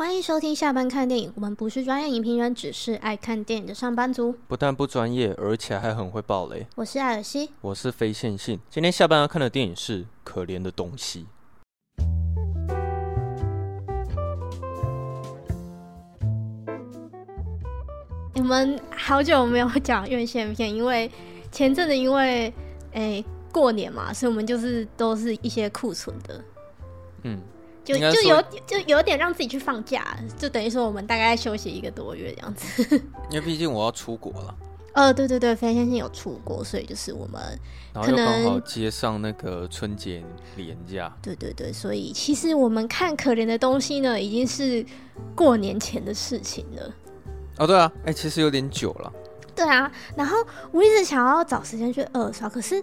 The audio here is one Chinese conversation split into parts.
欢迎收听下班看电影。我们不是专业影评人，只是爱看电影的上班族。不但不专业，而且还很会爆雷。我是艾尔西，我是非线性。今天下班要看的电影是《可怜的东西》。我们好久没有讲院线片，因为前阵子因为诶过年嘛，所以我们就是都是一些库存的。嗯。就就有就有点让自己去放假，就等于说我们大概休息一个多月这样子。因为毕竟我要出国了。呃，对对对，飞先生有出国，所以就是我们可能然后又刚好接上那个春节连假。对对对，所以其实我们看可怜的东西呢，已经是过年前的事情了。哦，对啊，哎、欸，其实有点久了。对啊，然后我一直想要找时间去二刷，可是。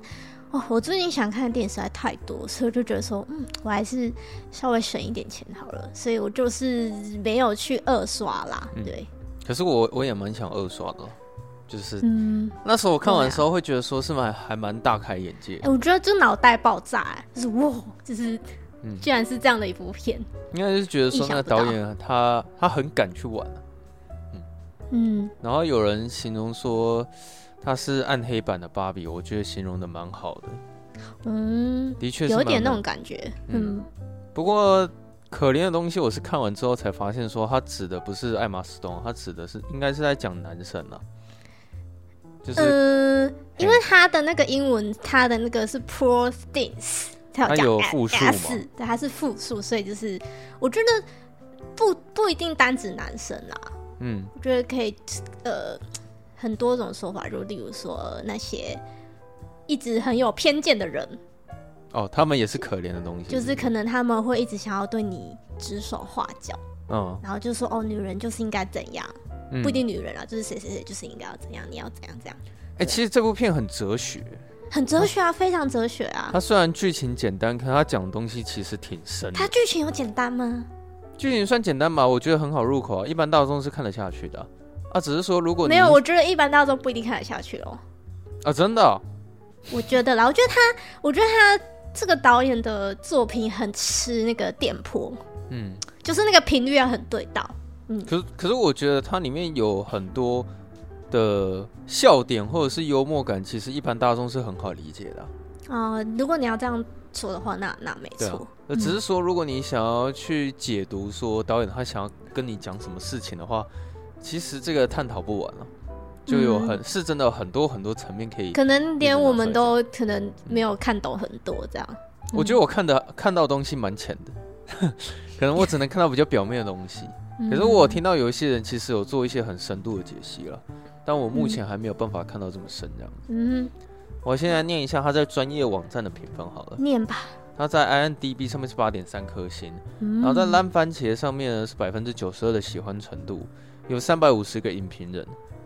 哦，我最近想看的电影实在太多，所以我就觉得说，嗯，我还是稍微省一点钱好了，所以我就是没有去二刷啦。嗯、对，可是我我也蛮想二刷的，就是，嗯，那时候我看完的时候会觉得说是蛮还蛮大开眼界。哎、欸，我觉得就脑袋爆炸，就是哇，就是，嗯，居然是这样的一部片。应该是觉得说那个导演他他很敢去玩，嗯嗯，然后有人形容说。它是暗黑版的芭比，我觉得形容的蛮好的。嗯，的确有点那种感觉。嗯，不过可怜的东西，我是看完之后才发现，说他指的不是艾玛斯东，他指的是应该是在讲男生啊。就是，嗯，因为他的那个英文，他的那个是 poor things，他有复数嘛？对，他是复数，所以就是我觉得不不一定单指男生啊。嗯，我觉得可以，呃。很多种说法，就例如说那些一直很有偏见的人，哦，他们也是可怜的东西，就是可能他们会一直想要对你指手画脚，嗯，然后就说哦，女人就是应该怎样，嗯、不一定女人啊，就是谁谁谁就是应该要怎样，你要怎样怎样。哎、欸，其实这部片很哲学，很哲学啊，非常哲学啊。它虽然剧情简单，可是它讲的东西其实挺深。它剧情有简单吗？剧情算简单吧，我觉得很好入口啊，一般大众是看得下去的。啊，只是说如果没有，我觉得一般大众不一定看得下去哦。啊，真的、哦？我觉得啦，我觉得他，我觉得他这个导演的作品很吃那个电波，嗯，就是那个频率要很对到，嗯。可是，可是我觉得它里面有很多的笑点或者是幽默感，其实一般大众是很好理解的。啊、呃，如果你要这样说的话，那那没错。那、啊、只是说，如果你想要去解读说导演他想要跟你讲什么事情的话。其实这个探讨不完了，就有很、嗯、是真的很多很多层面可以，可能连我们都可能没有看懂很多这样。我觉得我看的看到的东西蛮浅的，可能我只能看到比较表面的东西。可是我听到有一些人其实有做一些很深度的解析了，但我目前还没有办法看到这么深这样。嗯，我现在念一下他在专业网站的评分好了，念吧。他在 INDB 上面是八点三颗星，然后在烂番茄上面呢是百分之九十二的喜欢程度。有三百五十个影评人，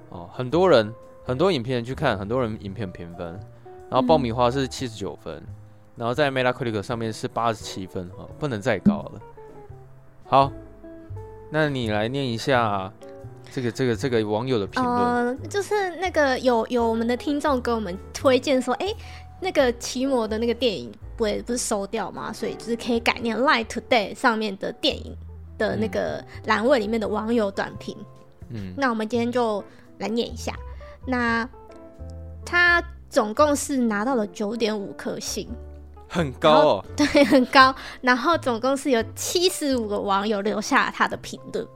哦，很多人，很多影评人去看，很多人影片评分，然后爆米花是七十九分，嗯，然后在 Metacritic 上面是八十七分，哦，不能再高了。好，那你来念一下这个这个这个网友的评论。呃，就是那个有有我们的听众给我们推荐说，哎，那个奇摩的那个电影不会不是收掉吗？所以就是可以改念 Light Today 上面的电影。的那个栏位里面的网友短评，嗯，那我们今天就来念一下。那他总共是拿到了九点五颗星，很高哦，对，很高。然后总共是有七十五个网友留下了他的评论。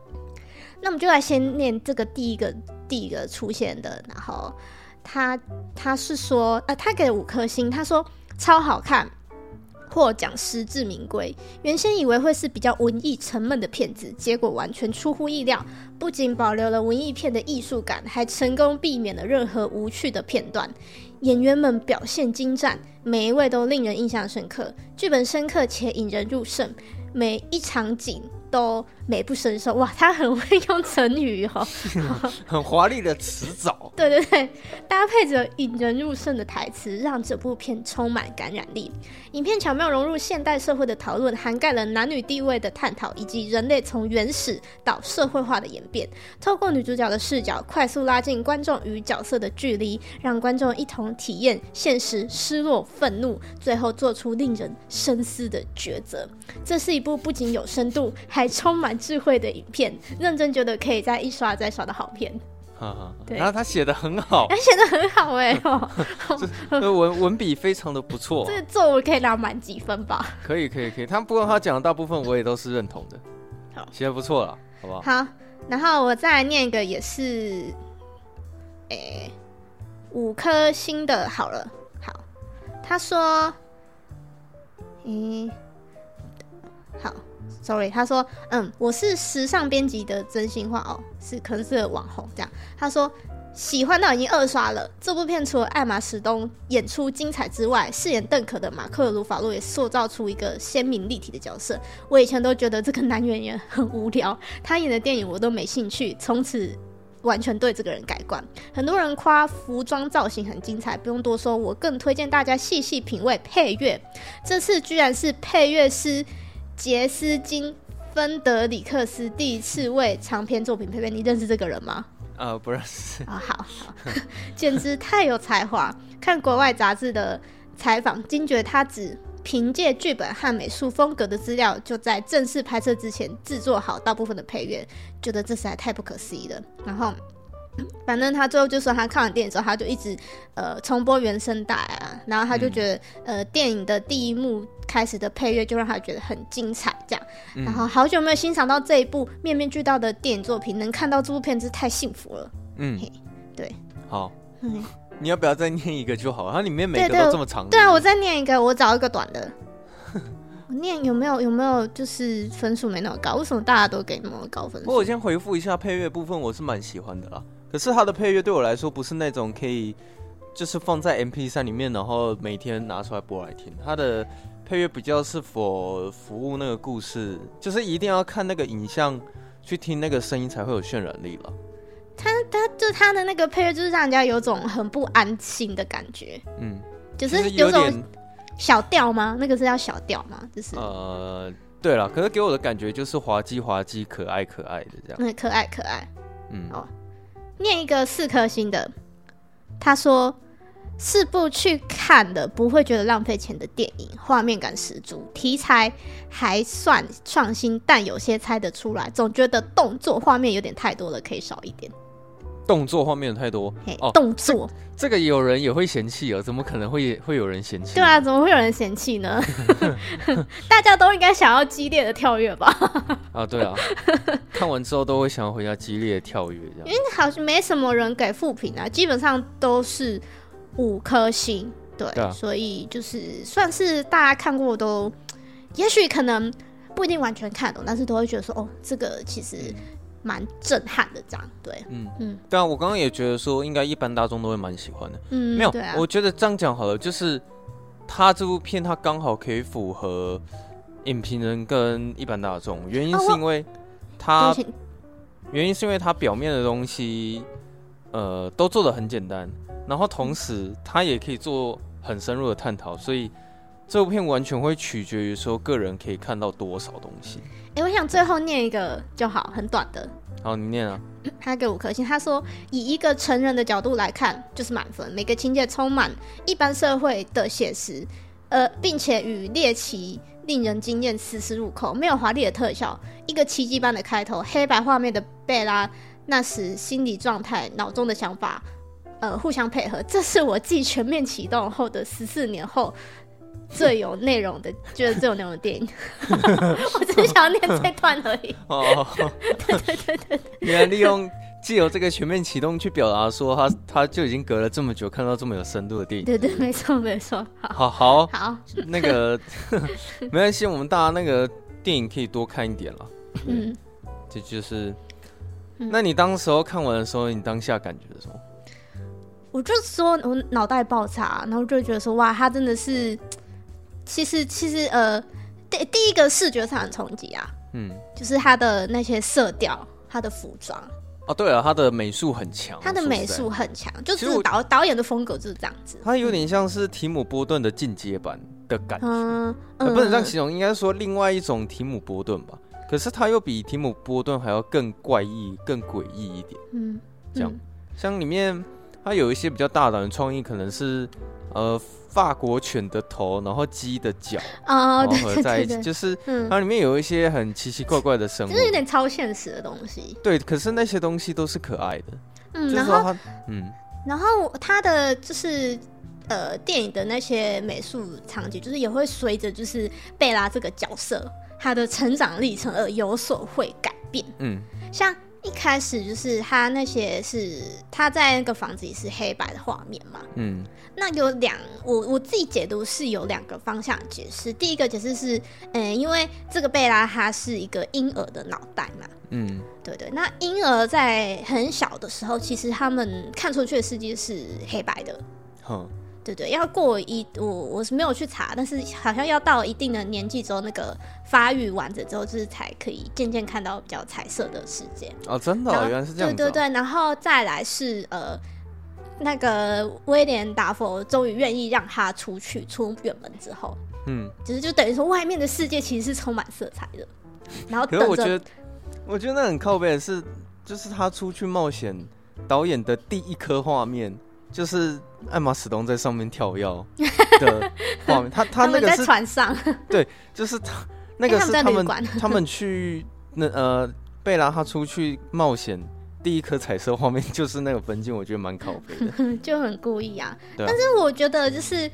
那我们就来先念这个第一个第一个出现的，然后他他是说，呃，他给了五颗星，他说超好看。获奖实至名归。原先以为会是比较文艺沉闷的片子，结果完全出乎意料。不仅保留了文艺片的艺术感，还成功避免了任何无趣的片段。演员们表现精湛，每一位都令人印象深刻。剧本深刻且引人入胜，每一场景都美不胜收。哇，他很会用成语哦，很华丽的词藻。对对对，搭配着引人入胜的台词，让这部片充满感染力。影片巧妙融入现代社会的讨论，涵盖了男女地位的探讨，以及人类从原始到社会化的演变。透过女主角的视角，快速拉近观众与角色的距离，让观众一同体验现实、失落、愤怒，最后做出令人深思的抉择。这是一部不仅有深度，还充满满智慧的影片，认真觉得可以再一刷再刷的好片。然后他写的很好，他 写的很好哎、欸，哦，文文笔非常的不错，这作文可以拿满几分吧？可以可以可以，他不过他讲的大部分我也都是认同的，好，写的不错了，好不好？好，然后我再来念一个也是，哎、欸，五颗星的，好了，好，他说，嗯、欸，好。Sorry，他说，嗯，我是时尚编辑的真心话哦，是可能是网红这样。他说喜欢到已经二刷了。这部片除了艾玛史东演出精彩之外，饰演邓可的马克鲁法洛也塑造出一个鲜明立体的角色。我以前都觉得这个男演员很无聊，他演的电影我都没兴趣，从此完全对这个人改观。很多人夸服装造型很精彩，不用多说，我更推荐大家细细品味配乐。这次居然是配乐师。杰斯金·芬德里克斯第一次为长篇作品配乐，你认识这个人吗？呃，不认识。啊、哦，好，好，简直太有才华！看国外杂志的采访，惊觉他只凭借剧本和美术风格的资料，就在正式拍摄之前制作好大部分的配乐，觉得这实在太不可思议了。然后。反正他最后就说，他看完电影之后，他就一直呃重播原声带啊，然后他就觉得、嗯、呃电影的第一幕开始的配乐就让他觉得很精彩，这样。嗯、然后好久没有欣赏到这一部面面俱到的电影作品，能看到这部片子太幸福了。嗯，对，好，嗯，你要不要再念一个就好？它里面每个都这么长对啊，我再念一个，我找一个短的。我念有没有有没有就是分数没那么高？为什么大家都给那么高分数？我先回复一下配乐部分，我是蛮喜欢的啦。可是它的配乐对我来说不是那种可以，就是放在 M P 三里面，然后每天拿出来播来听。它的配乐比较是否服务那个故事，就是一定要看那个影像去听那个声音才会有渲染力了。它它就它的那个配乐就是让人家有种很不安心的感觉，嗯，就是有种小调吗？那个是叫小调吗？就是呃，对了，可是给我的感觉就是滑稽滑稽、可爱可爱的这样，嗯，可爱可爱，嗯，哦。念一个四颗星的，他说四部去看的，不会觉得浪费钱的电影，画面感十足，题材还算创新，但有些猜得出来，总觉得动作画面有点太多了，可以少一点。动作画面太多哦，动作这，这个有人也会嫌弃哦，怎么可能会会有人嫌弃？对啊，怎么会有人嫌弃呢？大家都应该想要激烈的跳跃吧？啊，对啊，看完之后都会想要回家激烈的跳跃，这样。因为好像没什么人给负评啊，基本上都是五颗星，对，所以就是算是大家看过都，也许可能不一定完全看懂，但是都会觉得说，哦，这个其实。蛮震撼的，这样对，嗯嗯，对啊，我刚刚也觉得说，应该一般大众都会蛮喜欢的，嗯，没有，啊、我觉得这样讲好了，就是他这部片他刚好可以符合影评人跟一般大众，原因是因为他，哦、原因是因为他表面的东西，呃，都做的很简单，然后同时他也可以做很深入的探讨，所以这部片完全会取决于说个人可以看到多少东西。哎、欸，我想最后念一个就好，很短的。好，你念啊。他给五颗星，他说以一个成人的角度来看，就是满分。每个情节充满一般社会的写实，呃，并且与猎奇令人惊艳，丝丝入扣。没有华丽的特效，一个奇迹般的开头，黑白画面的贝拉那时心理状态、脑中的想法，呃，互相配合。这是我继全面启动后的十四年后。最有内容的，就是最有内容的电影。我只是想要念这段而已。哦，对对对对。原来利用既有这个全面启动去表达说他他就已经隔了这么久看到这么有深度的电影。对对，没错没错。好好 好，那个 没关系，我们大家那个电影可以多看一点了。嗯，这就是。那你当时候看完的时候，你当下感觉是什么？我就说我脑袋爆炸，然后就觉得说哇，他真的是。其实，其实，呃，第第一个视觉上的冲击啊，嗯，就是它的那些色调，它的服装，哦，对了，他的美术很强，他的美术很强，就是导导演的风格就是这样子，他有点像是提姆波顿的进阶版的感觉，不能这样形容，应该说另外一种提姆波顿吧，可是他又比提姆波顿还要更怪异、更诡异一点，嗯，这样，嗯、像里面。它有一些比较大胆的创意，可能是呃法国犬的头，然后鸡的脚哦，然后合在一起，对对对对就是它里面有一些很奇奇怪怪的生物，就是有点超现实的东西。对，可是那些东西都是可爱的。嗯，然后嗯，然后它的就是呃电影的那些美术场景，就是也会随着就是贝拉这个角色他的成长历程而有所会改变。嗯，像一开始就是他那些是他在那个房子里是黑白的画面嘛。嗯，那有两我我自己解读是有两个方向解释。第一个解释是，嗯，因为这个贝拉他是一个婴儿的脑袋嘛。嗯，对对，那婴儿在很小的时候，其实他们看出去的世界是黑白的。哼，对对，要过一我我是没有去查，但是好像要到一定的年纪之后，那个发育完整之后，就是才可以渐渐看到比较彩色的世界。哦，真的、哦，原来是这样、哦。对对对，然后再来是呃，那个威廉达佛终于愿意让他出去出远门之后，嗯，就是就等于说外面的世界其实是充满色彩的。然后 我觉得。我觉得那很靠背的是，就是他出去冒险，导演的第一颗画面就是艾玛史东在上面跳跃的 画面。他他那个是在船上，对，就是他那个是他们、欸、他，他们去那呃贝拉他出去冒险，第一颗彩色画面就是那个分镜，我觉得蛮靠谱的，就很故意啊，但是我觉得就是。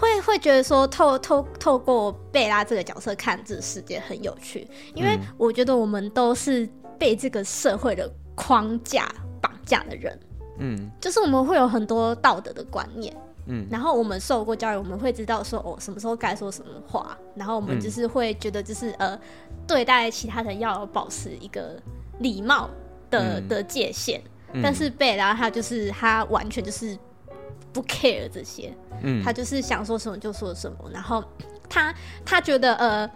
会会觉得说透透透过贝拉这个角色看这个世界很有趣，因为我觉得我们都是被这个社会的框架绑架的人，嗯，就是我们会有很多道德的观念，嗯，然后我们受过教育，我们会知道说哦什么时候该说什么话，然后我们就是会觉得就是呃对待其他人要保持一个礼貌的的界限，但是贝拉他就是他完全就是。不 care 这些，嗯，他就是想说什么就说什么，然后他他觉得呃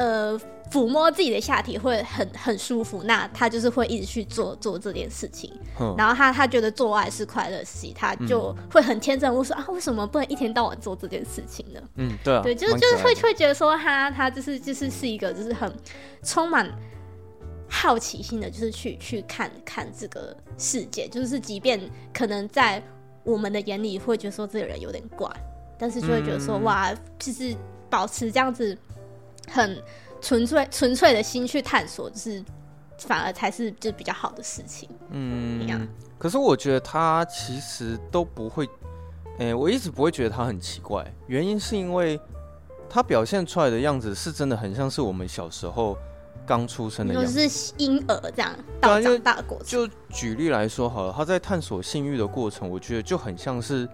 呃抚摸自己的下体会很很舒服，那他就是会一直去做做这件事情，嗯，然后他他觉得做爱是快乐的事情，他就会很天真，我说啊，为什么不能一天到晚做这件事情呢？嗯，对啊，对，就是就是会会觉得说他他就是就是是一个就是很充满好奇心的，就是去去看看这个世界，就是即便可能在。我们的眼里会觉得说这个人有点怪，但是就会觉得说、嗯、哇，就是保持这样子很纯粹纯粹的心去探索，就是反而才是就比较好的事情。嗯，样可是我觉得他其实都不会，哎、欸，我一直不会觉得他很奇怪，原因是因为他表现出来的样子是真的很像是我们小时候。刚出生的样子，就是婴儿这样到长大的过程。就举例来说好了，他在探索性欲的过程，我觉得就很像是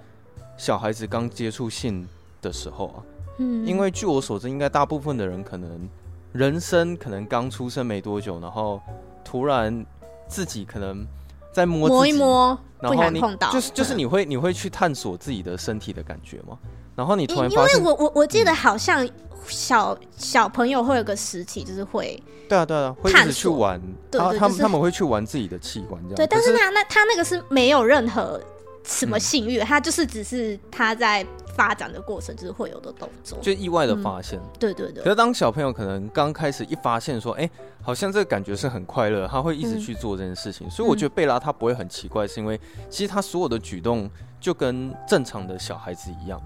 小孩子刚接触性的时候啊。嗯，因为据我所知，应该大部分的人可能人生可能刚出生没多久，然后突然自己可能在摸摸一摸，然后你碰到，就是就是你会你会去探索自己的身体的感觉吗？然后你突然因为我我我记得好像小小朋友会有个时期，就是会。对啊，对啊，会一直去玩，对，对，对，他们他们会去玩自己的器官，这样。对，但是他那他那个是没有任何什么性欲，他就是只是他在发展的过程，就是会有的动作，就意外的发现。对对对。可是当小朋友可能刚开始一发现说，哎，好像这个感觉是很快乐，他会一直去做这件事情。所以我觉得贝拉他不会很奇怪，是因为其实他所有的举动就跟正常的小孩子一样。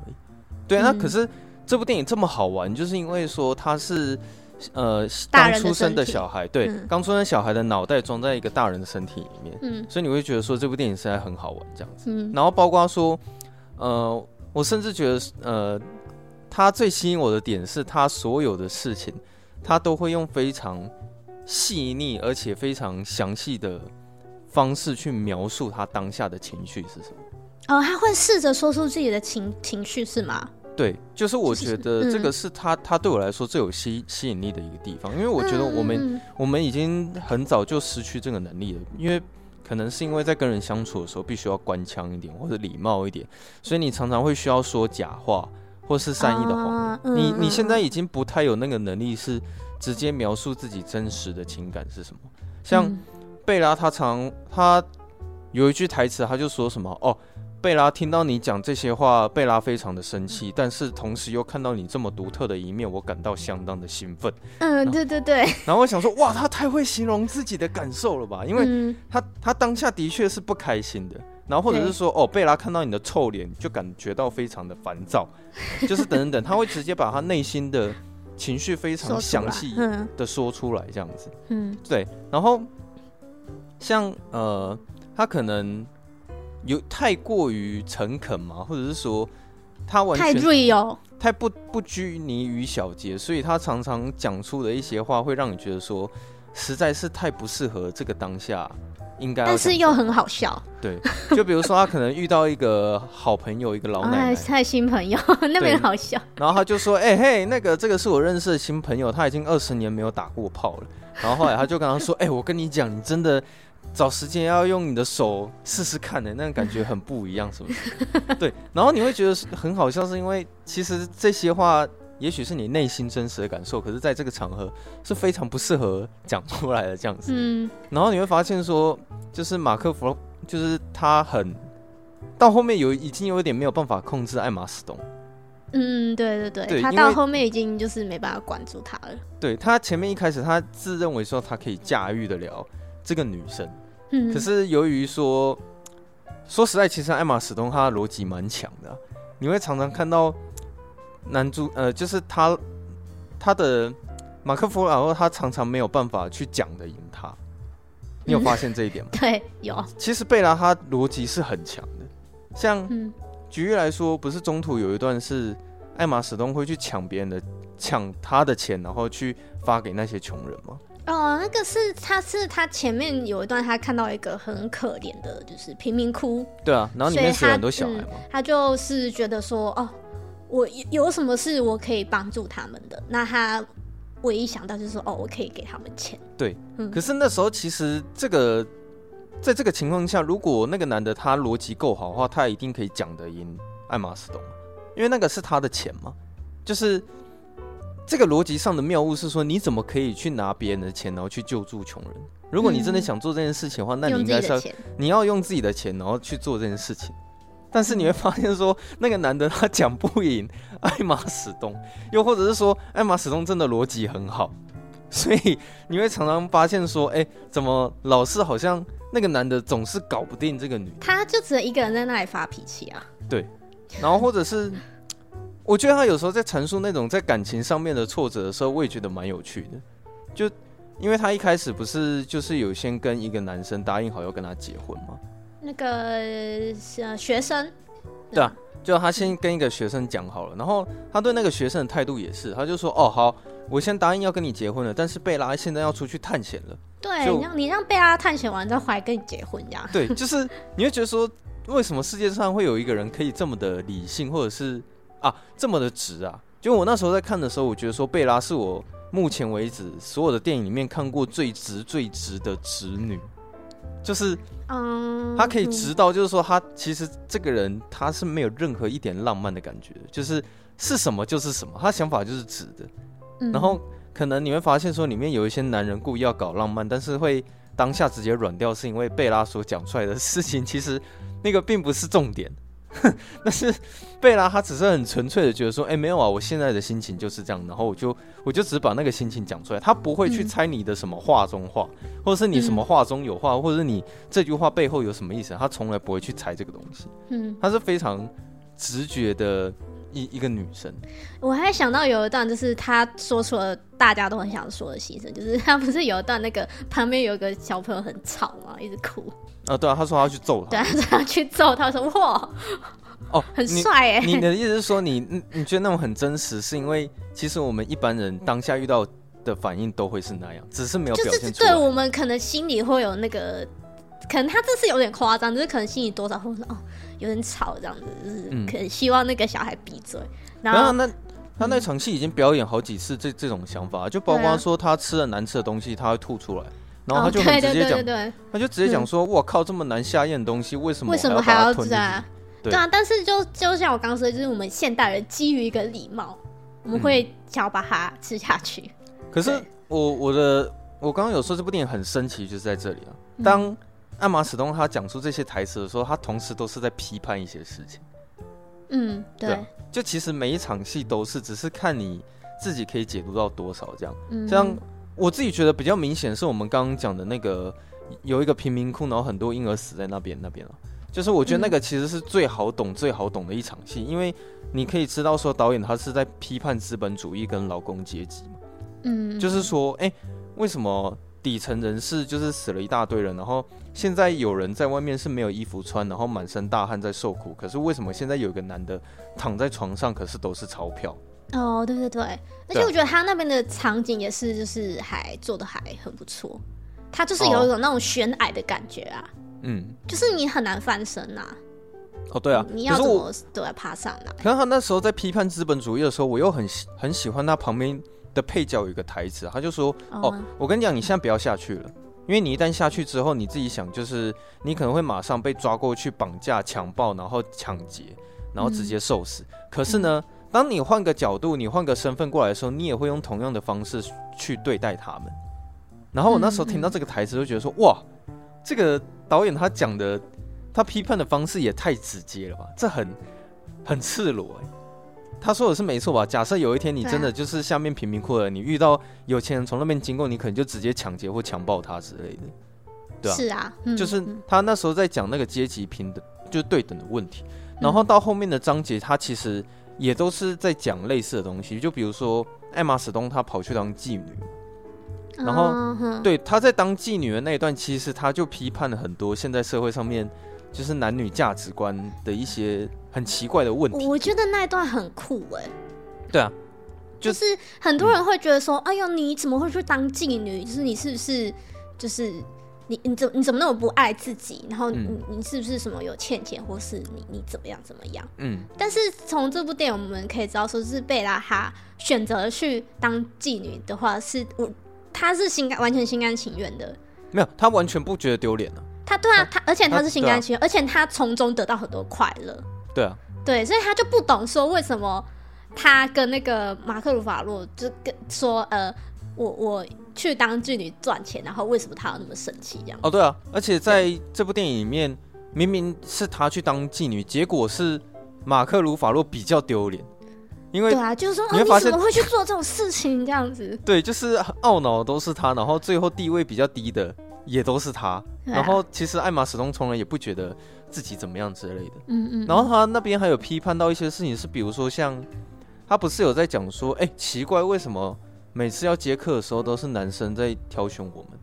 对，那可是这部电影这么好玩，就是因为说他是。呃，刚出生的小孩，对，刚、嗯、出生小孩的脑袋装在一个大人的身体里面，嗯，所以你会觉得说这部电影实在很好玩这样子，嗯，然后包括说，呃，我甚至觉得，呃，他最吸引我的点是他所有的事情，他都会用非常细腻而且非常详细的方式去描述他当下的情绪是什么。哦，他会试着说出自己的情情绪是吗？对，就是我觉得这个是他，他对我来说最有吸吸引力的一个地方，因为我觉得我们我们已经很早就失去这个能力了，因为可能是因为在跟人相处的时候必须要官腔一点或者礼貌一点，所以你常常会需要说假话或是善意的谎。你你现在已经不太有那个能力是直接描述自己真实的情感是什么，像贝拉他常他有一句台词，他就说什么哦。贝拉听到你讲这些话，贝拉非常的生气，但是同时又看到你这么独特的一面，我感到相当的兴奋。嗯，对对对。然后我想说，哇，他太会形容自己的感受了吧？因为他他当下的确是不开心的，然后或者是说，哦，贝拉看到你的臭脸就感觉到非常的烦躁，就是等等等，他会直接把他内心的情绪非常详细的说出来，这样子。嗯，对。然后像呃，他可能有太过于诚恳嘛，或者是说他完全太 real，太不不拘泥于小节，所以他常常讲出的一些话会让你觉得说，实在是太不适合这个当下。应该，但是又很好笑。对，就比如说他可能遇到一个好朋友，一个老奶奶，他的新朋友，那边好笑。然后他就说：“哎、欸、嘿，那个这个是我认识的新朋友，他已经二十年没有打过炮了。”然后后来他就跟他说：“哎、欸，我跟你讲，你真的找时间要用你的手试试看的，那个感觉很不一样，是不是？” 对。然后你会觉得很好笑，是因为其实这些话。也许是你内心真实的感受，可是在这个场合是非常不适合讲出来的这样子。嗯，然后你会发现说，就是马克弗，就是他很到后面有已经有一点没有办法控制爱马仕东。嗯，对对对，对他到后面已经就是没办法管住他了。对，他前面一开始他自认为说他可以驾驭得了这个女生，嗯，可是由于说说实在，其实艾玛史东他的逻辑蛮强的，你会常常看到。男主呃，就是他，他的马克弗，然后他常常没有办法去讲的赢他，你有发现这一点吗？嗯、对，有。其实贝拉她逻辑是很强的，像、嗯、举例来说，不是中途有一段是艾玛史东会去抢别人的，抢他的钱，然后去发给那些穷人吗？哦，那个是他是他前面有一段，他看到一个很可怜的，就是贫民窟。对啊，然后里面死了很多小孩嘛、嗯，他就是觉得说，哦。我有什么事我可以帮助他们的？那他唯一想到就是说，哦，我可以给他们钱。对，嗯。可是那时候其实这个，在这个情况下，如果那个男的他逻辑够好的话，他一定可以讲得赢艾玛史东，因为那个是他的钱嘛。就是这个逻辑上的谬误是说，你怎么可以去拿别人的钱，然后去救助穷人？如果你真的想做这件事情的话，嗯，那你应该是要你要用自己的钱，然后去做这件事情。但是你会发现说，那个男的他讲不赢艾玛史东，又或者是说艾玛史东真的逻辑很好，所以你会常常发现说，哎、欸，怎么老是好像那个男的总是搞不定这个女的？他就只能一个人在那里发脾气啊。对，然后或者是，我觉得他有时候在阐述那种在感情上面的挫折的时候，我也觉得蛮有趣的。就因为他一开始不是就是有先跟一个男生答应好要跟他结婚吗？那个呃学生，对啊，就他先跟一个学生讲好了，然后他对那个学生的态度也是，他就说：“哦，好，我先答应要跟你结婚了，但是贝拉现在要出去探险了。”对，你让你让贝拉探险完再回来跟你结婚这样。对，就是你会觉得说，为什么世界上会有一个人可以这么的理性，或者是啊这么的直啊？就我那时候在看的时候，我觉得说贝拉是我目前为止所有的电影里面看过最直最直的直女。就是，嗯，她可以直到，就是说，她其实这个人她是没有任何一点浪漫的感觉，就是是什么就是什么，她想法就是直的。然后可能你会发现说，里面有一些男人故意要搞浪漫，但是会当下直接软掉，是因为贝拉所讲出来的事情，其实那个并不是重点。但是贝拉她只是很纯粹的觉得说，哎、欸，没有啊，我现在的心情就是这样，然后我就我就只把那个心情讲出来，她不会去猜你的什么话中话，或者是你什么话中有话，或者是你这句话背后有什么意思，她从来不会去猜这个东西。嗯，她是非常直觉的一一个女生。我还想到有一段，就是她说出了大家都很想说的心声，就是她不是有一段那个旁边有一个小朋友很吵嘛，一直哭。啊，对啊，他说他要去揍他，对啊，他说他要去揍他，说哇，哦，很帅哎。你的意思是说你，你你觉得那种很真实，是因为其实我们一般人当下遇到的反应都会是那样，只是没有表现出来。就是对我们可能心里会有那个，可能他这次有点夸张，就是可能心里多少会说哦，有点吵这样子，就是可能希望那个小孩闭嘴。嗯、然后，然后那他那场戏已经表演好几次这这种想法，就包括说他吃了难吃的东西，他会吐出来。然后他就很直接讲，他就直接讲说：“我靠，这么难下咽的东西，为什么为什么还要吃啊？”对啊，但是就就像我刚刚说的，就是我们现代人基于一个礼貌，我们会想要把它吃下去。可是我我的我刚刚有说这部电影很神奇，就是在这里啊。当艾玛史东他讲出这些台词的时候，他同时都是在批判一些事情。嗯，对。就其实每一场戏都是，只是看你自己可以解读到多少这样。像。我自己觉得比较明显是我们刚刚讲的那个，有一个贫民窟，然后很多婴儿死在那边那边了。就是我觉得那个其实是最好懂、最好懂的一场戏，因为你可以知道说导演他是在批判资本主义跟劳工阶级嘛。嗯，就是说，哎，为什么底层人士就是死了一大堆人，然后现在有人在外面是没有衣服穿，然后满身大汗在受苦，可是为什么现在有一个男的躺在床上，可是都是钞票？哦，对对对，而且我觉得他那边的场景也是，就是还做的还很不错，他就是有一种那种悬崖的感觉啊，嗯，就是你很难翻身呐。哦，对啊，你要怎么都要爬上来。可是他那时候在批判资本主义的时候，我又很很喜欢他旁边的配角有一个台词，他就说：“哦，我跟你讲，你现在不要下去了，因为你一旦下去之后，你自己想，就是你可能会马上被抓过去绑架、强暴，然后抢劫，然后直接受死。可是呢。”当你换个角度，你换个身份过来的时候，你也会用同样的方式去对待他们。然后我那时候听到这个台词，就觉得说：哇，这个导演他讲的，他批判的方式也太直接了吧？这很很赤裸哎。他说的是没错吧？假设有一天你真的就是下面贫民窟的，你遇到有钱人从那边经过，你可能就直接抢劫或强暴他之类的，对啊？是啊，就是他那时候在讲那个阶级平等，就是对等的问题。然后到后面的章节，他其实。也都是在讲类似的东西，就比如说艾玛史东她跑去当妓女，然后、uh. 对她在当妓女的那一段，其实她就批判了很多现在社会上面就是男女价值观的一些很奇怪的问题。我觉得那一段很酷哎。对啊，就，就是很多人会觉得说，嗯、哎呦，你怎么会去当妓女？就是你是不是就是？你你怎你怎么那么不爱自己？然后你、嗯、你是不是什么有欠钱，或是你你怎么样怎么样？嗯。但是从这部电影我们可以知道，说是贝拉她选择去当妓女的话，是我她是心甘完全心甘情愿的。没有，她完全不觉得丢脸啊。她对啊，她而且她是心甘情愿，而且她从中得到很多快乐。对啊。对，所以她就不懂说为什么她跟那个马克鲁法洛就跟说呃。我我去当妓女赚钱，然后为什么他要那么生气这样？哦，对啊，而且在这部电影里面，明明是他去当妓女，结果是马克鲁法洛比较丢脸，因为对啊，就是说你会发现，你怎么会去做这种事情这样子？对，就是懊恼都是他，然后最后地位比较低的也都是他，啊、然后其实艾玛史东从来也不觉得自己怎么样之类的，嗯，嗯嗯，然后他那边还有批判到一些事情，是比如说像他不是有在讲说，哎，奇怪为什么？每次要接客的时候，都是男生在挑选我们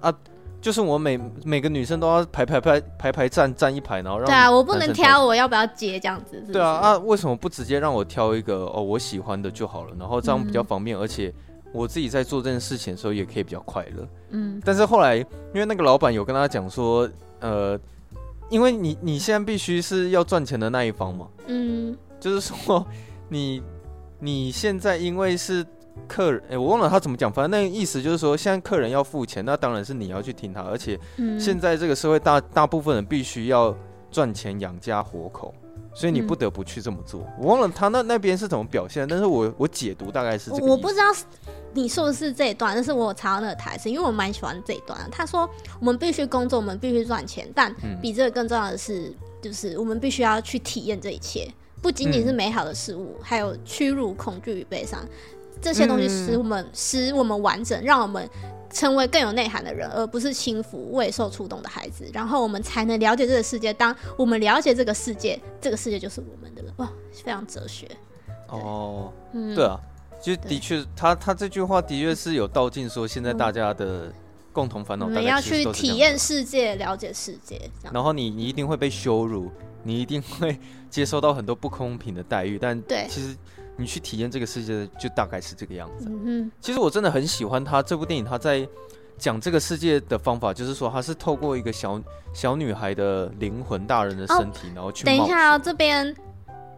啊，就是我每每个女生都要排排排排排站站一排，然后让对啊，我不能挑我要不要接这样子是是？对啊啊，为什么不直接让我挑一个哦我喜欢的就好了？然后这样比较方便，嗯、而且我自己在做这件事情的时候也可以比较快乐。嗯，但是后来因为那个老板有跟他讲说，呃，因为你你现在必须是要赚钱的那一方嘛，嗯，就是说 你你现在因为是。客人，哎、欸，我忘了他怎么讲，反正那个意思就是说，现在客人要付钱，那当然是你要去听他，而且现在这个社会大大部分人必须要赚钱养家活口，所以你不得不去这么做。嗯、我忘了他那那边是怎么表现，但是我我解读大概是这个。我不知道你说的是这一段，但是我查到那个台词，因为我蛮喜欢这一段。他说：“我们必须工作，我们必须赚钱，但比这个更重要的是，就是我们必须要去体验这一切，不仅仅是美好的事物，嗯、还有屈辱、恐惧与悲伤。”这些东西使我们、嗯、使我们完整，让我们成为更有内涵的人，而不是轻浮未受触动的孩子。然后我们才能了解这个世界。当我们了解这个世界，这个世界就是我们的了。哇，非常哲学。哦，嗯、对啊，就的确，他他这句话的确是有道尽说，现在大家的共同烦恼。你要去体验世界，了解世界。然后你你一定会被羞辱，你一定会接受到很多不公平的待遇。但对，其实。你去体验这个世界，就大概是这个样子。嗯哼，其实我真的很喜欢他这部电影，他在讲这个世界的方法，就是说他是透过一个小小女孩的灵魂、大人的身体，哦、然后去。等一下哦，这边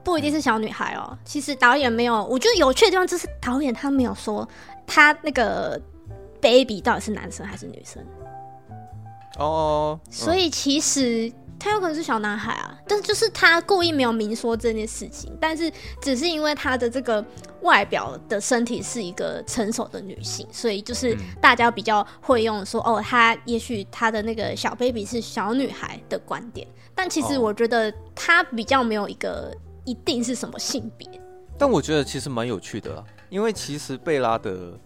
不一定是小女孩哦。其实导演没有，我觉得有趣的地方就是导演他没有说他那个 baby 到底是男生还是女生。哦，所以其实。他有可能是小男孩啊，但是就是他故意没有明说这件事情，但是只是因为他的这个外表的身体是一个成熟的女性，所以就是大家比较会用说哦，他也许他的那个小 baby 是小女孩的观点，但其实我觉得他比较没有一个一定是什么性别。但我觉得其实蛮有趣的啊，因为其实贝拉的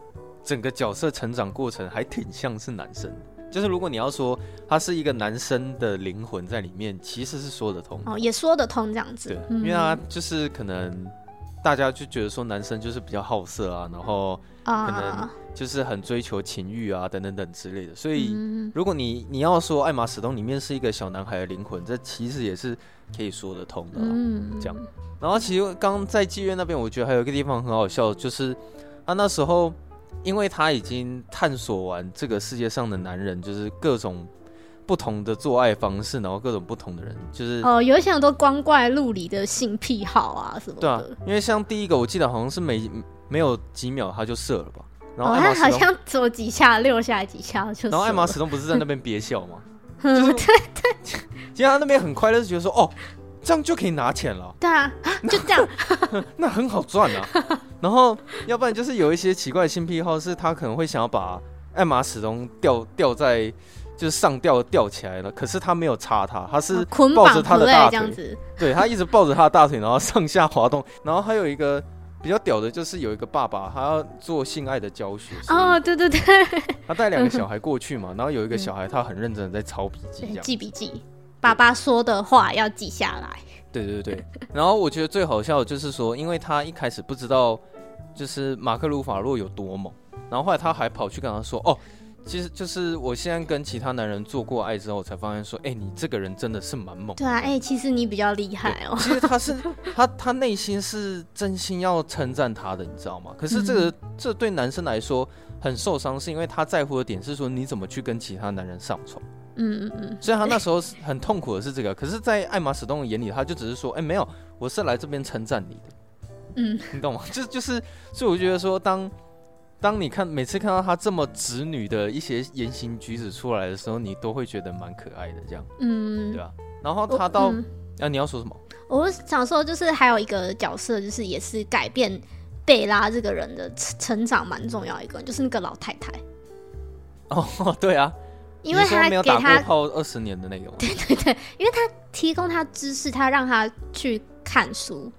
整个角色成长过程还挺像是男生的。就是如果你要说他是一个男生的灵魂在里面，其实是说得通哦，也说得通这样子。对，嗯、因为他就是可能大家就觉得说男生就是比较好色啊，然后可能就是很追求情欲啊等等等之类的。所以如果你你要说艾玛史东里面是一个小男孩的灵魂，这其实也是可以说得通的。嗯，这样。然后其实刚在妓院那边，我觉得还有一个地方很好笑，就是他那时候。因为他已经探索完这个世界上的男人，就是各种不同的做爱方式，然后各种不同的人，就是哦，有想多光怪陆离的性癖好啊什么的。对啊，因为像第一个，我记得好像是没没有几秒他就射了吧？然后哦，他好像走几下，六下几下就。然后艾玛始终不是在那边憋笑吗？就是对对，其实他那边很快乐，就觉得说哦。这样就可以拿钱了。对啊，就这样，那，很好赚啊。然后，要不然就是有一些奇怪的性癖好，是他可能会想要把艾玛史东吊吊在，就是上吊吊起来了。可是他没有插他，他是抱着他的大腿，对，他一直抱着他的大腿，然后上下滑动。然后还有一个比较屌的，就是有一个爸爸，他要做性爱的教学。哦，对对对，他带两个小孩过去嘛，然后有一个小孩，他很认真的在抄笔记，这样记笔记。爸爸说的话要记下来。对对对，然后我觉得最好笑的就是说，因为他一开始不知道，就是马克鲁法洛有多猛，然后后来他还跑去跟他说：“哦，其实就是我现在跟其他男人做过爱之后，才发现说，哎，你这个人真的是蛮猛。”对啊，哎，其实你比较厉害哦。其实他是他他内心是真心要称赞他的，你知道吗？可是这个、嗯、这对男生来说很受伤，是因为他在乎的点是说，你怎么去跟其他男人上床。嗯嗯嗯，所以他那时候是很痛苦的是这个，可是，在艾玛史东的眼里，他就只是说，哎、欸，没有，我是来这边称赞你的，嗯，你懂吗？就就是，所以我觉得说，当当你看每次看到他这么直女的一些言行举止出来的时候，你都会觉得蛮可爱的，这样，嗯，对吧？然后他到，嗯、啊，你要说什么？我想说，就是还有一个角色，就是也是改变贝拉这个人的成长蛮重要一个，就是那个老太太。哦，对啊。因为他给他泡二十年的那个，对对对，因为他提供他知识，他让他去看书，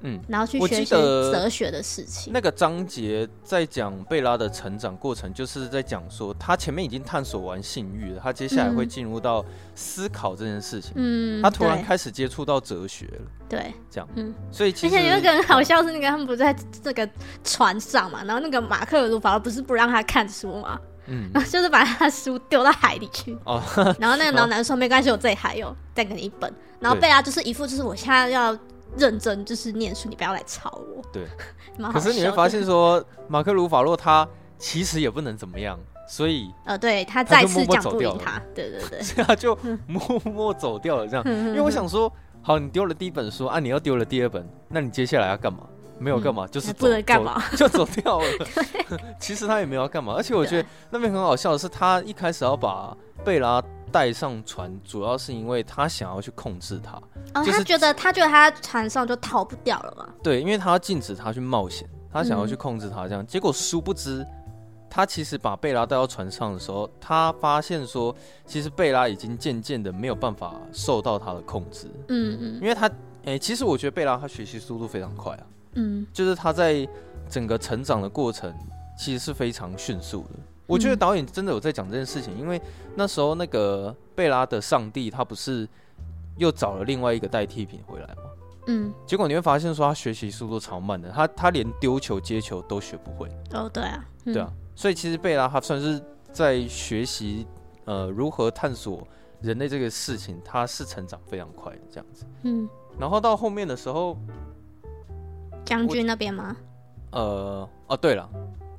嗯，然后去学习哲学的事情。那个章节在讲贝拉的成长过程，就是在讲说他前面已经探索完性欲了，他接下来会进入到思考这件事情。嗯，他突然开始接触到哲学了。对，这样，嗯，所以其实有一个很好笑是那个他们不是在这个船上嘛，然后那个马克鲁法不是不让他看书嘛。嗯，然后就是把他的书丢到海里去。哦，然后那个老男说：“没关系，我这里还有，再给你一本。”然后贝拉就是一副就是我现在要认真就是念书，你不要来吵我。对，可是你会发现说，马克鲁法洛他其实也不能怎么样，所以 呃，对他再次讲不赢他，对对对，所以 他就默默走掉了。这样，因为我想说，好，你丢了第一本书啊，你要丢了第二本，那你接下来要干嘛？没有干嘛，嗯、就是不能干嘛，就走掉了。其实他也没有干嘛，而且我觉得那边很好笑的是，他一开始要把贝拉带上船，主要是因为他想要去控制他。哦，就是、他觉得他觉得他在船上就逃不掉了嘛。对，因为他要禁止他去冒险，他想要去控制他，这样、嗯、结果殊不知，他其实把贝拉带到船上的时候，他发现说，其实贝拉已经渐渐的没有办法受到他的控制。嗯嗯，因为他，哎、欸，其实我觉得贝拉他学习速度非常快啊。嗯，就是他在整个成长的过程其实是非常迅速的。我觉得导演真的有在讲这件事情，因为那时候那个贝拉的上帝他不是又找了另外一个代替品回来吗？嗯，结果你会发现说他学习速度超慢的，他他连丢球接球都学不会。哦，对啊，对啊，所以其实贝拉他算是在学习呃如何探索人类这个事情，他是成长非常快的这样子。嗯，然后到后面的时候。将军那边吗？呃，哦，对了，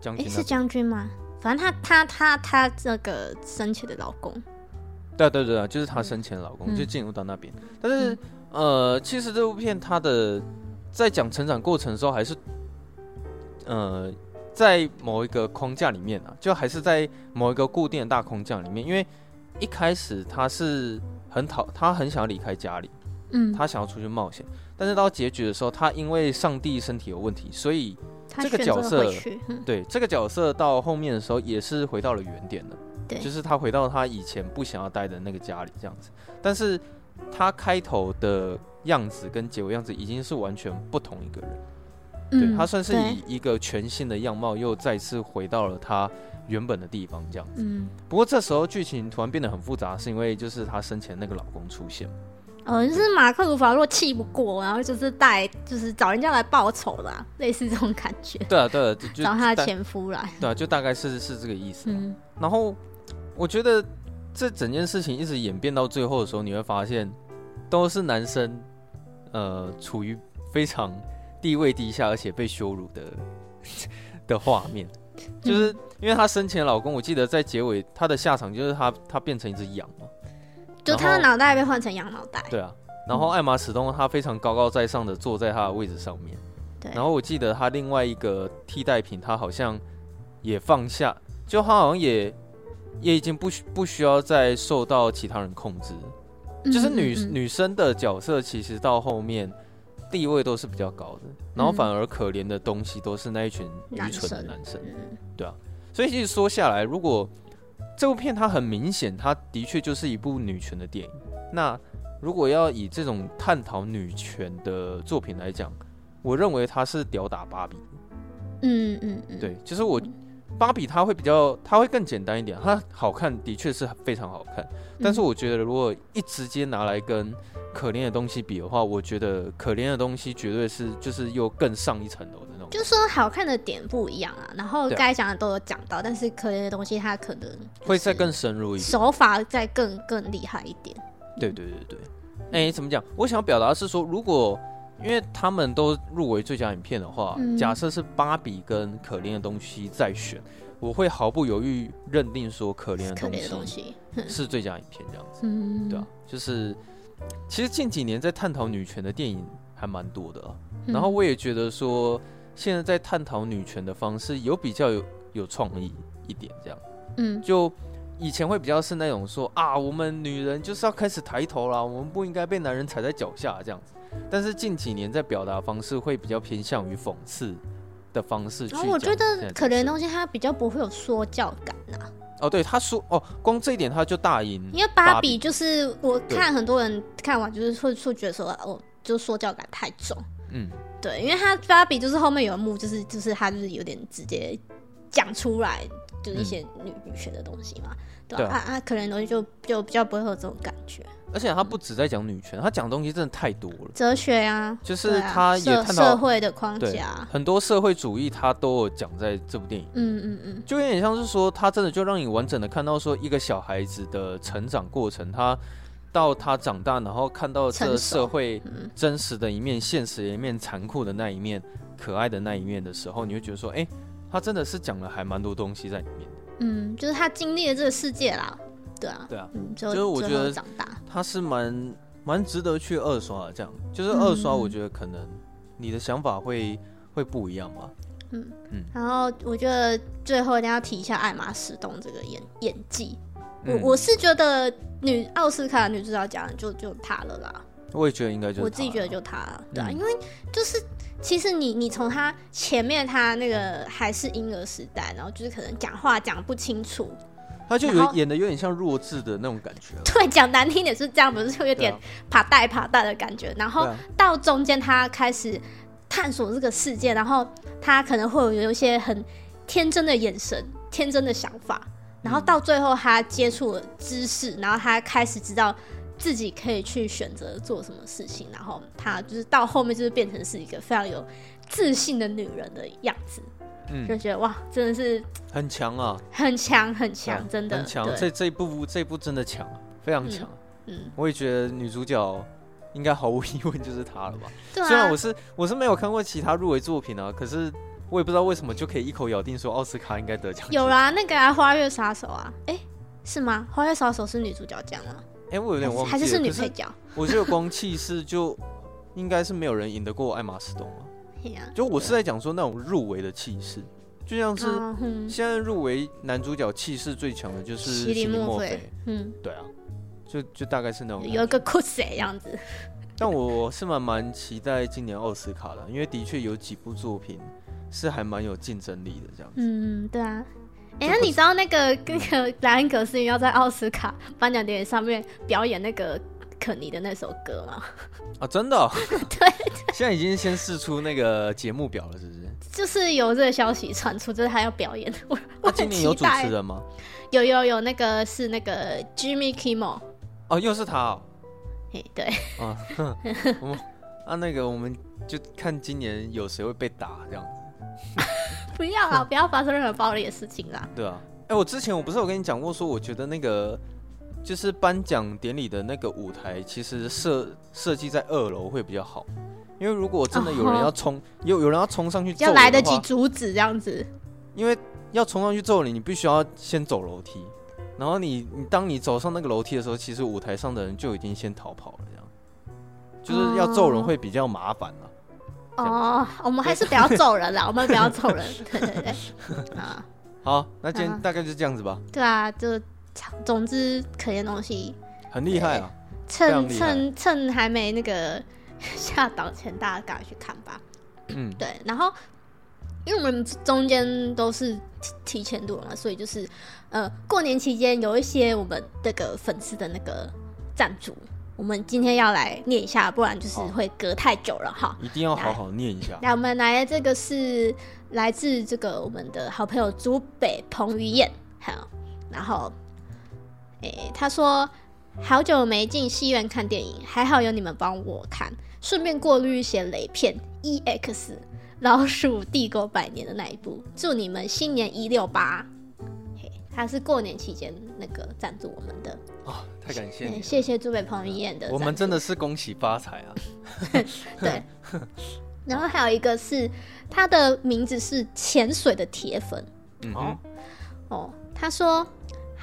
将军是将军吗？反正他他他他这个生前的老公，对对对，就是他生前的老公，嗯、就进入到那边。但是，嗯、呃，其实这部片它的在讲成长过程的时候，还是呃在某一个框架里面啊，就还是在某一个固定的大框架里面。因为一开始他是很讨，他很想要离开家里，嗯，他想要出去冒险。但是到结局的时候，他因为上帝身体有问题，所以这个角色，对这个角色到后面的时候也是回到了原点的。对，就是他回到他以前不想要待的那个家里这样子。但是他开头的样子跟结尾样子已经是完全不同一个人。对，他算是以一个全新的样貌又再次回到了他原本的地方这样子。嗯，不过这时候剧情突然变得很复杂，是因为就是他生前那个老公出现。哦，就是马克·鲁法洛气不过，然后就是带，就是找人家来报仇啦，类似这种感觉。对啊，对啊，就 找他的前夫来。对啊，就大概是是这个意思。嗯，然后我觉得这整件事情一直演变到最后的时候，你会发现都是男生，呃，处于非常地位低下而且被羞辱的的画面，就是因为他生前老公，我记得在结尾他的下场就是他他变成一只羊嘛。就他的脑袋被换成羊脑袋。对啊，然后艾玛史东他非常高高在上的坐在他的位置上面。对。然后我记得他另外一个替代品，他好像也放下，就他好像也也已经不需不需要再受到其他人控制。就是女嗯嗯嗯女生的角色其实到后面地位都是比较高的，然后反而可怜的东西都是那一群愚蠢的男生。嗯、对啊，所以其实说下来，如果这部片它很明显，它的确就是一部女权的电影。那如果要以这种探讨女权的作品来讲，我认为它是吊打芭比。嗯嗯嗯，对，就是我芭比它会比较，它会更简单一点，它好看的确是非常好看。但是我觉得如果一直接拿来跟可怜的东西比的话，我觉得可怜的东西绝对是就是又更上一层楼的。就是说好看的点不一样啊，然后该讲的都有讲到，啊、但是可怜的东西它可能会再更深入一点，手法再更更厉害一点。对对对对，哎、欸，怎么讲？我想表达的是说，如果因为他们都入围最佳影片的话，嗯、假设是芭比跟可怜的东西再选，我会毫不犹豫认定说可怜的东西 是最佳影片这样子。嗯，对啊，就是其实近几年在探讨女权的电影还蛮多的啊，然后我也觉得说。现在在探讨女权的方式有比较有有创意一点，这样，嗯，就以前会比较是那种说啊，我们女人就是要开始抬头啦，我们不应该被男人踩在脚下这样子。但是近几年在表达方式会比较偏向于讽刺的方式去。我觉得可怜的东西它比较不会有说教感呐、啊。哦，对，他说哦，光这一点他就大赢。因为芭比就是我看很多人看完就是会会觉得说哦，就说教感太重。嗯。对，因为他芭比就是后面有一幕，就是就是他就是有点直接讲出来，就是一些女、嗯、女权的东西嘛，对吧？啊啊，可怜的东西就就比较不会有这种感觉。而且他不止在讲女权，他讲的东西真的太多了。哲学啊，就是他也看到社会的框架，很多社会主义他都有讲在这部电影。嗯嗯嗯，就有点像是说，他真的就让你完整的看到说一个小孩子的成长过程，他。到他长大，然后看到这社会真实的一面、嗯、现实的一面、残酷的那一面、可爱的那一面的时候，你会觉得说，哎、欸，他真的是讲了还蛮多东西在里面。嗯，就是他经历了这个世界啦，对啊，对啊，嗯，就是我觉得长大他是蛮蛮值得去二刷的。这样，就是二刷，我觉得可能你的想法会会不一样吧。嗯嗯，然后我觉得最后一定要提一下艾玛史东这个演演技。我我是觉得女奥斯卡女主角奖就就她了啦。我也觉得应该就是。我自己觉得就她了，对啊，嗯、因为就是其实你你从她前面她那个还是婴儿时代，然后就是可能讲话讲不清楚，她就有演的有点像弱智的那种感觉。对，讲难听点是这样，不是就有点爬带爬带的感觉。然后到中间她开始探索这个世界，然后她可能会有有一些很天真的眼神、天真的想法。然后到最后，他接触了知识，然后他开始知道自己可以去选择做什么事情，然后他就是到后面就是变成是一个非常有自信的女人的样子，嗯，就觉得哇，真的是很强啊，很强很强，真的很强。这这一部这一部真的强，非常强。嗯，我也觉得女主角应该毫无疑问就是她了吧？对啊。虽然我是我是没有看过其他入围作品啊，可是。我也不知道为什么就可以一口咬定说奥斯卡应该得奖。有啦，那个啊，《花月杀手》啊，哎、欸，是吗？《花月杀手》是女主角奖吗？哎、欸，我有点忘记了，还是是女配角？我觉得光气势就应该是没有人赢得过艾玛史东啊。就我是在讲说那种入围的气势，就像是现在入围男主角气势最强的就是席尼墨菲。嗯，对啊，就就大概是那种有一个酷帅样子。但我是蛮蛮期待今年奥斯卡的，因为的确有几部作品。是还蛮有竞争力的这样子。嗯，对啊。哎、欸，那你知道那个那个莱恩·葛斯林要在奥斯卡颁奖典礼上面表演那个肯尼的那首歌吗？啊，真的、哦？对，现在已经先试出那个节目表了，是不是？就是有这个消息传出，就是他要表演。我我今年有主持人吗？有有有，那个是那个 Jimmy Kimmel。哦，又是他、哦。嘿，对。啊，我们啊，那个我们就看今年有谁会被打这样子。不要啊！不要发生任何暴力的事情啦。对啊。哎、欸，我之前我不是有跟你讲过，说我觉得那个就是颁奖典礼的那个舞台，其实设设计在二楼会比较好，因为如果真的有人要冲，有、哦、有人要冲上去，要来得及阻止这样子。因为要冲上去揍你，你必须要先走楼梯，然后你你当你走上那个楼梯的时候，其实舞台上的人就已经先逃跑了，这样就是要揍人会比较麻烦了。哦，我们还是不要走人啦，我们不要走人。对 对对，啊，好，那今天大概就这样子吧。对啊，就总之可怜东西很厉害啊，趁趁趁还没那个下档前，大家赶快去看吧。嗯，对，然后因为我们中间都是提提前录了嘛，所以就是呃，过年期间有一些我们这个粉丝的那个赞助。我们今天要来念一下，不然就是会隔太久了哈。一定要好好念一下。来，我们来这个是来自这个我们的好朋友竹北彭于晏，好，然后，诶，他说好久没进戏院看电影，还好有你们帮我看，顺便过滤一些雷片。EX 老鼠帝国百年的那一部，祝你们新年一六八。他是过年期间那个赞助我们的哦，太感谢你，谢谢诸位朋友演的，我们真的是恭喜发财啊！对，然后还有一个是他的名字是潜水的铁粉，嗯哦，哦，他说。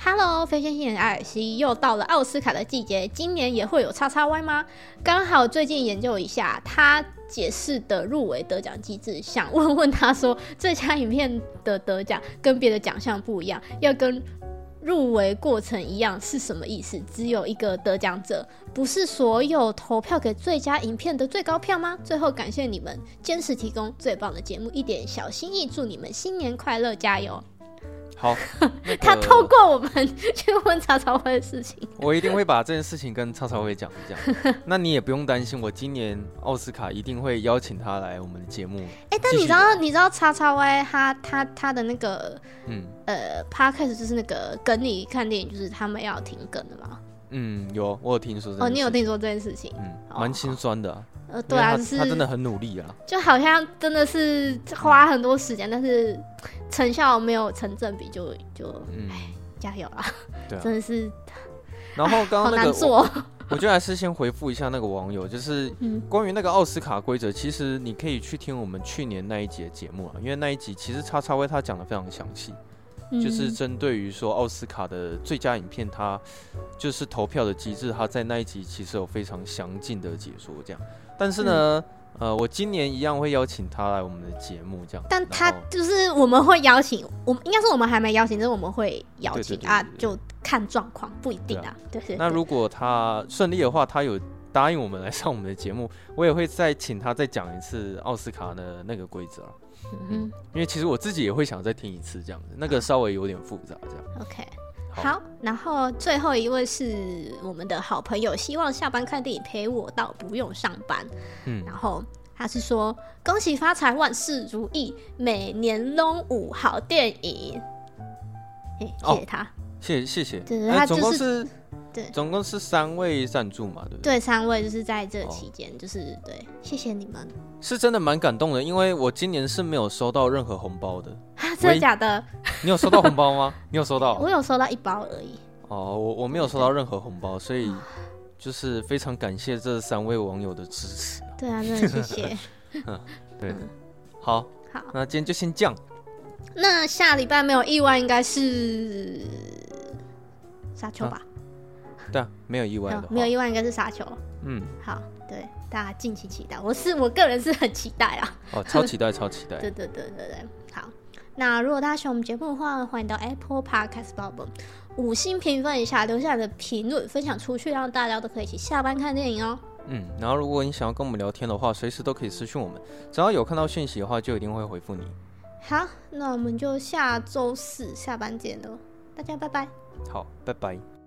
Hello，飞仙星人艾尔西，又到了奥斯卡的季节，今年也会有叉叉 Y 吗？刚好最近研究一下他解释的入围得奖机制，想问问他说，最佳影片的得奖跟别的奖项不一样，要跟入围过程一样是什么意思？只有一个得奖者，不是所有投票给最佳影片的最高票吗？最后感谢你们坚持提供最棒的节目，一点小心意，祝你们新年快乐，加油！好，那个、他透过我们去问叉叉会的事情，我一定会把这件事情跟叉叉会讲一讲。那你也不用担心，我今年奥斯卡一定会邀请他来我们的节目。哎、欸，但你知道你知道叉叉 Y 他他他的那个嗯呃 Podcast 就是那个跟你看电影，就是他们要停更的吗？嗯，有，我有听说这。哦，你有听说这件事情？嗯，蛮心酸的、啊。呃，对啊，是，他真的很努力啊，就好像真的是花很多时间，但是成效没有成正比就，就就，嗯，加油啦！对啊，真的是。然后刚刚那个，做我，觉得还是先回复一下那个网友，就是关于那个奥斯卡规则，其实你可以去听我们去年那一集的节目啊，因为那一集其实叉叉威他讲的非常详细。就是针对于说奥斯卡的最佳影片，它就是投票的机制，它在那一集其实有非常详尽的解说。这样，但是呢，呃，我今年一样会邀请他来我们的节目，这样。但他就是我们会邀请，我们应该是我们还没邀请，就是我们会邀请啊，就看状况，不一定啊。对对。那如果他顺利的话，他有答应我们来上我们的节目，我也会再请他再讲一次奥斯卡的那个规则。嗯，因为其实我自己也会想再听一次这样子，那个稍微有点复杂这样。OK，好，然后最后一位是我们的好朋友，希望下班看电影陪我到不用上班。嗯，然后他是说恭喜发财，万事如意，每年龙五好电影。哎，谢谢他，哦、谢谢谢谢，对，他就是。对，总共是三位赞助嘛，对不对？对，三位就是在这期间，哦、就是对，谢谢你们，是真的蛮感动的，因为我今年是没有收到任何红包的，啊，真的假的？你有收到红包吗？你有收到？我有收到一包而已。哦，我我没有收到任何红包，所以就是非常感谢这三位网友的支持。对啊，真的谢谢。嗯，对，好，好，那今天就先这样。那下礼拜没有意外，应该是沙丘吧？啊对啊，没有意外的，没有意外应该是沙丘。嗯，好，对，大家敬请期待。我是我个人是很期待啊。哦，超期待，超期待。对对对对对，好。那如果大家喜欢我们节目的话，欢迎到 Apple Podcast 帮我们五星评分一下，留下你的评论分享出去，让大家都可以一起下班看电影哦。嗯，然后如果你想要跟我们聊天的话，随时都可以私讯我们，只要有看到讯息的话，就一定会回复你。好，那我们就下周四下班见喽，大家拜拜。好，拜拜。